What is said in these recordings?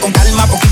con calma poquito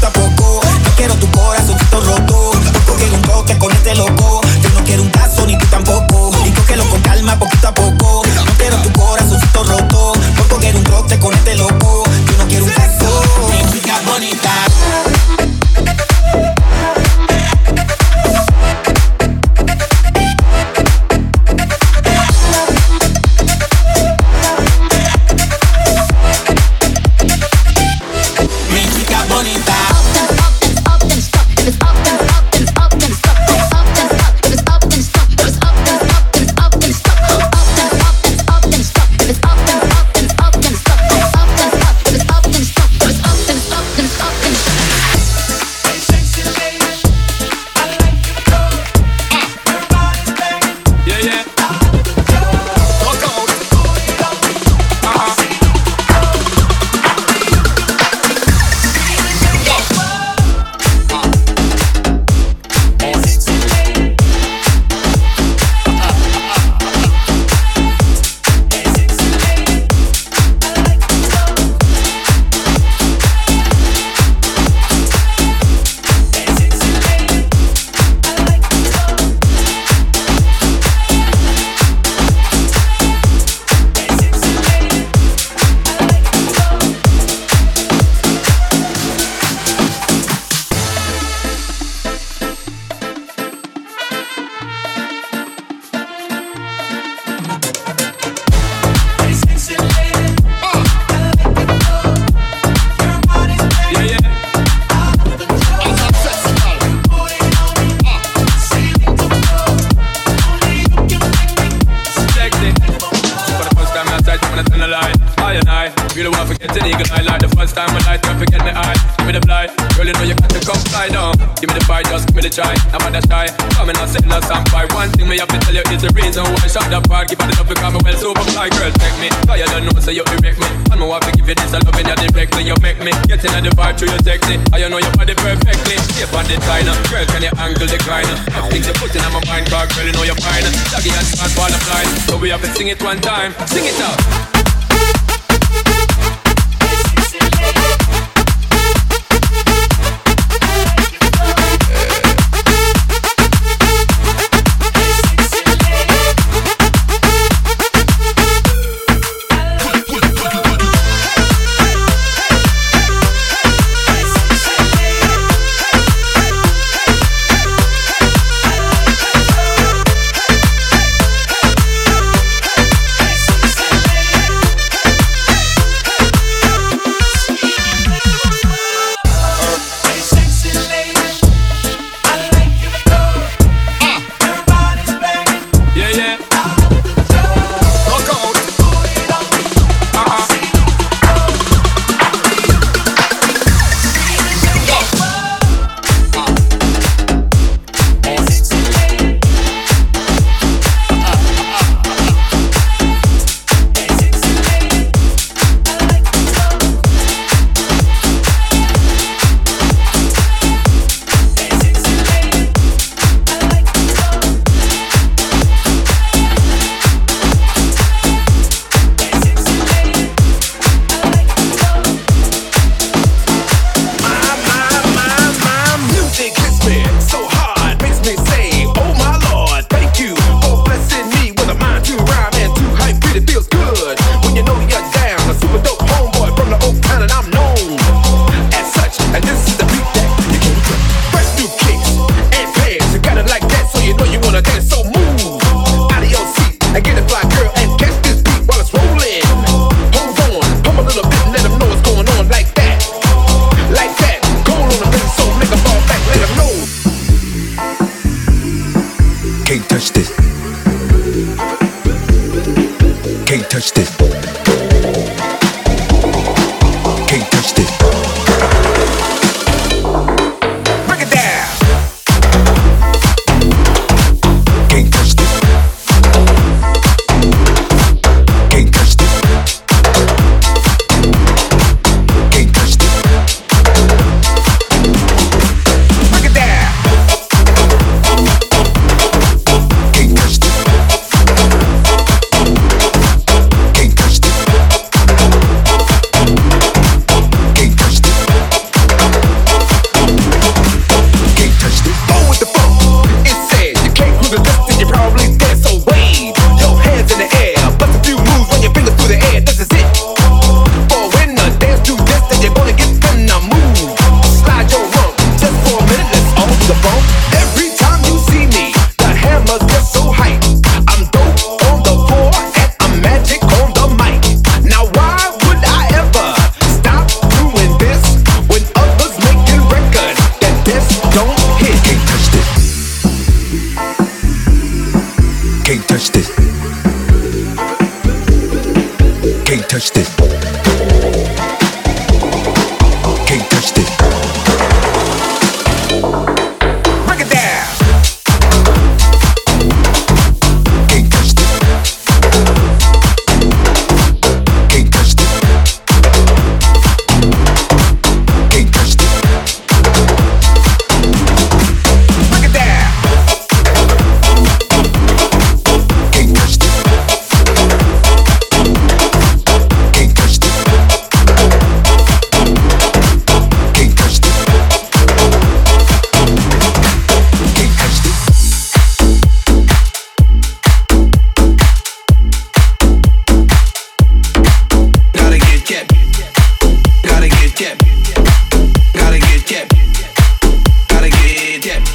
again.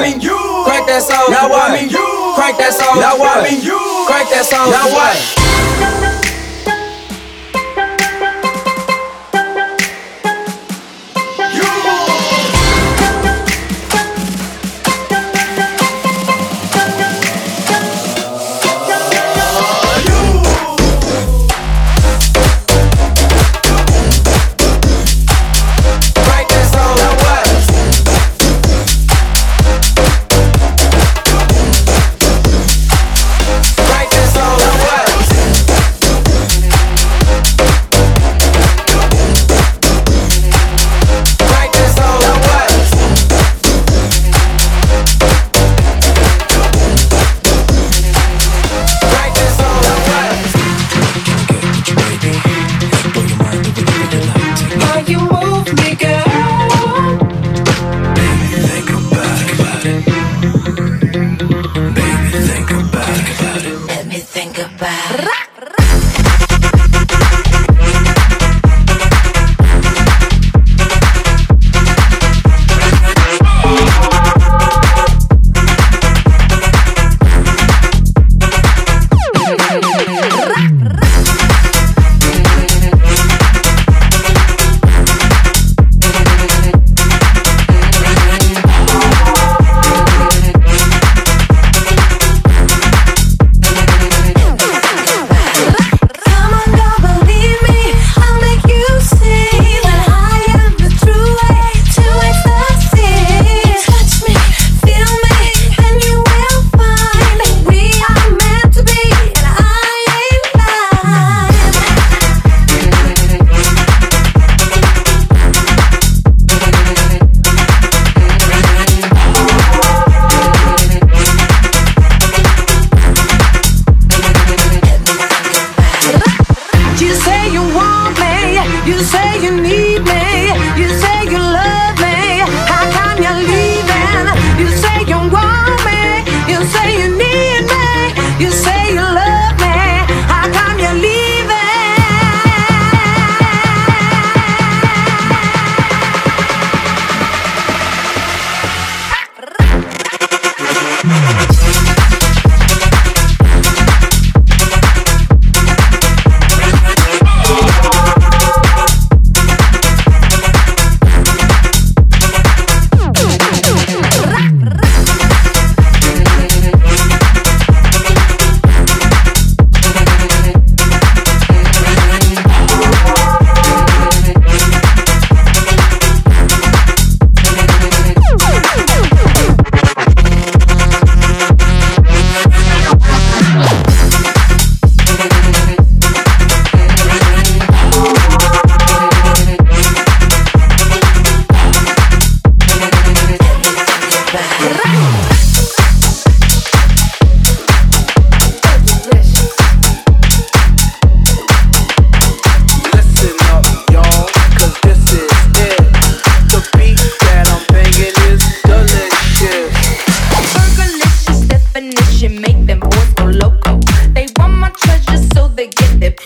I you. Crank that song. Now I mean you. Crank that song. Now I mean you. Crank that song. Now why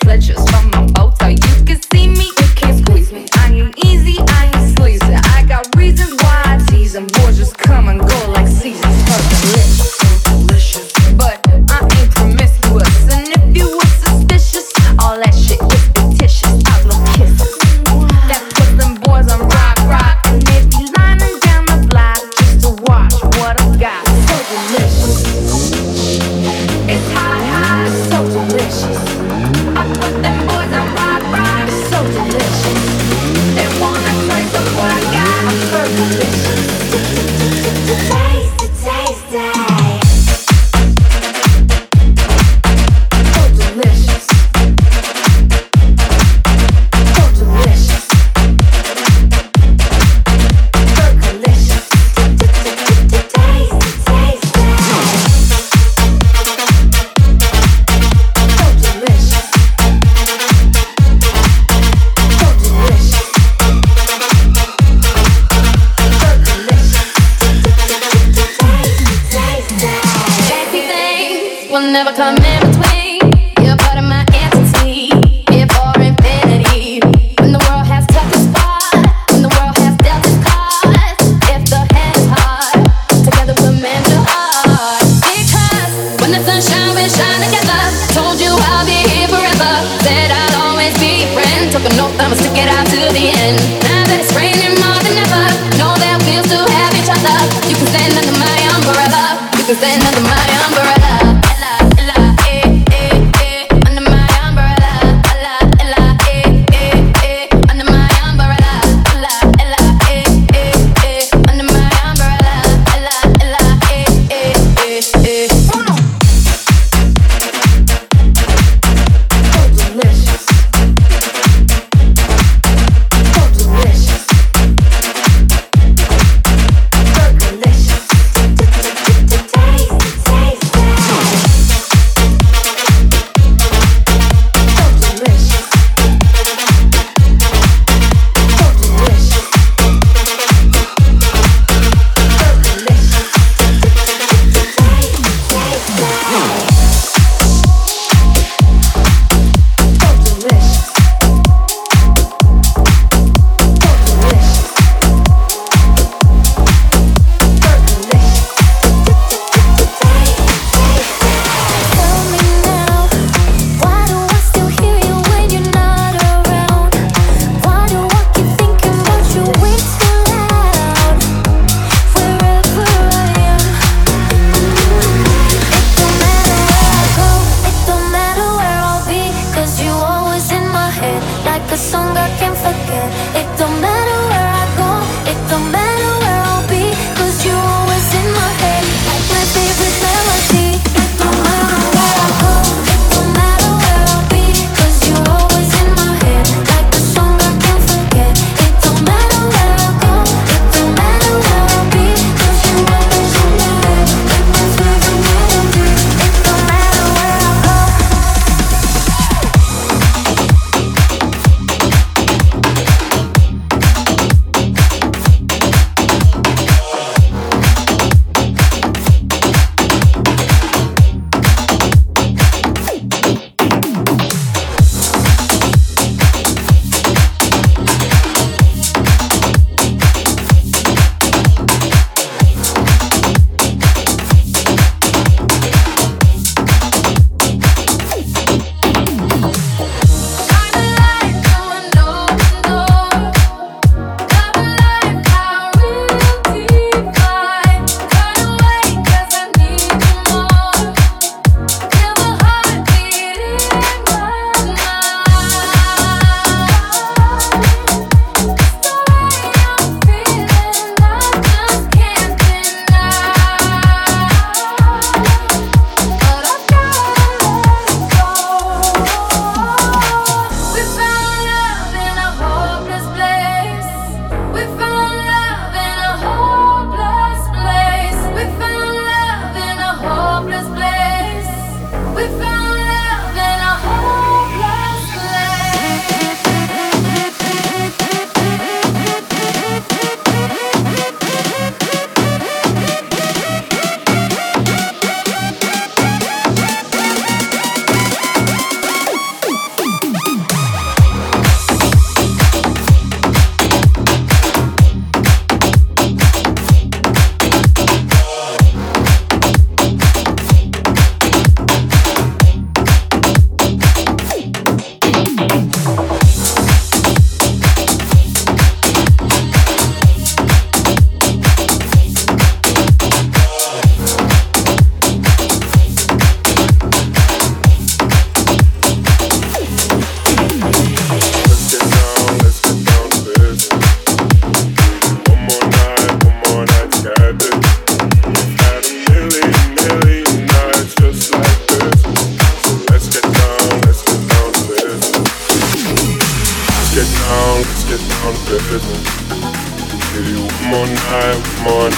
pleasures from my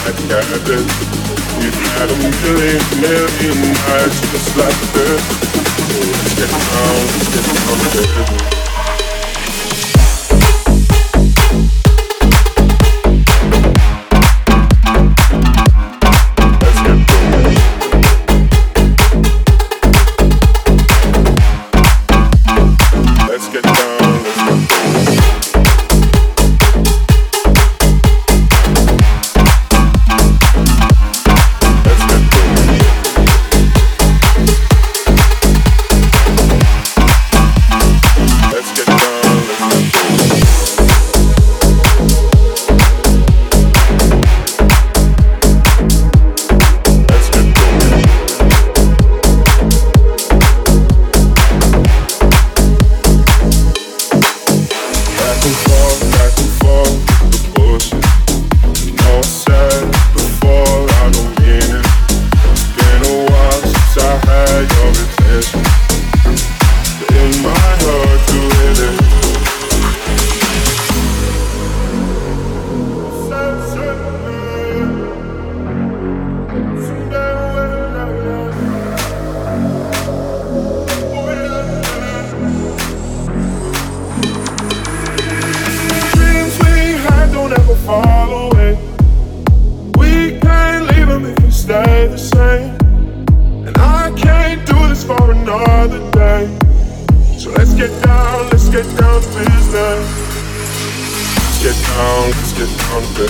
I got it. If million nights just like this. Let's get down, let's get down.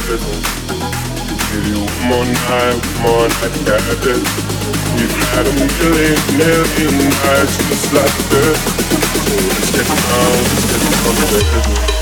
Give you more night, more night, cabin. We've had a million, million nights just like this. just let's get down, let's get down to the.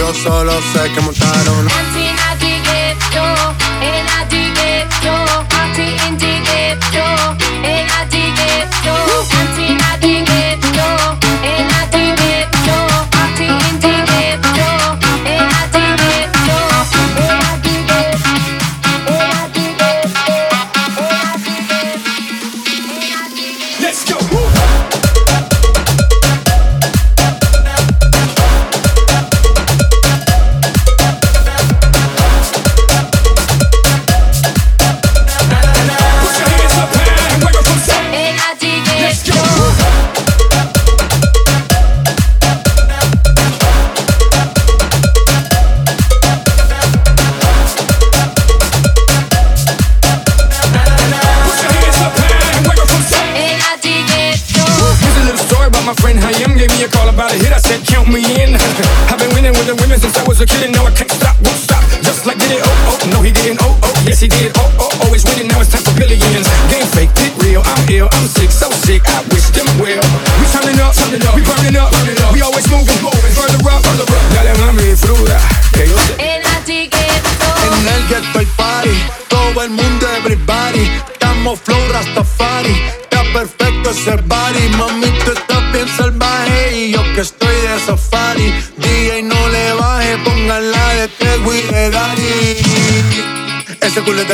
yo solo sé que montaron.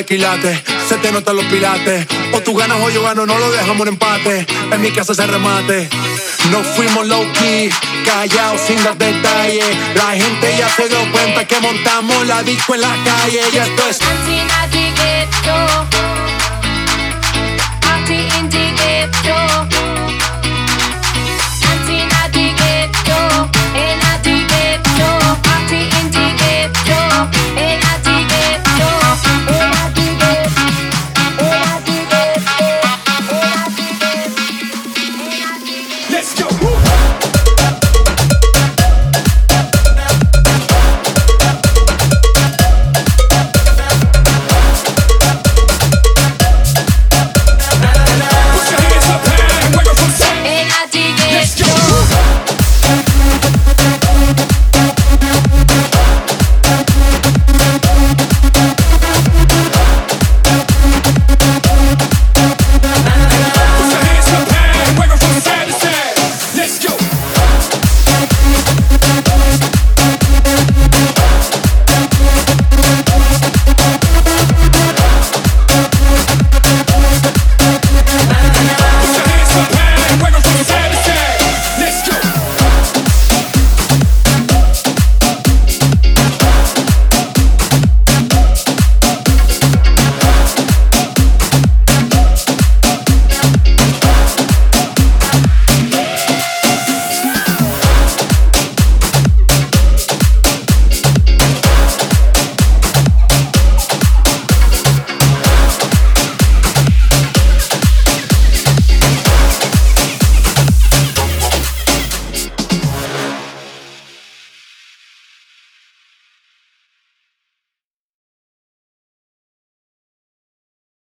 se te notan los pilates. O tú ganas o yo gano, no lo dejamos en empate. En mi casa se remate. Nos fuimos low key, callados sin dar detalles. La gente ya se dio cuenta que montamos la disco en la calle y esto es. Hey.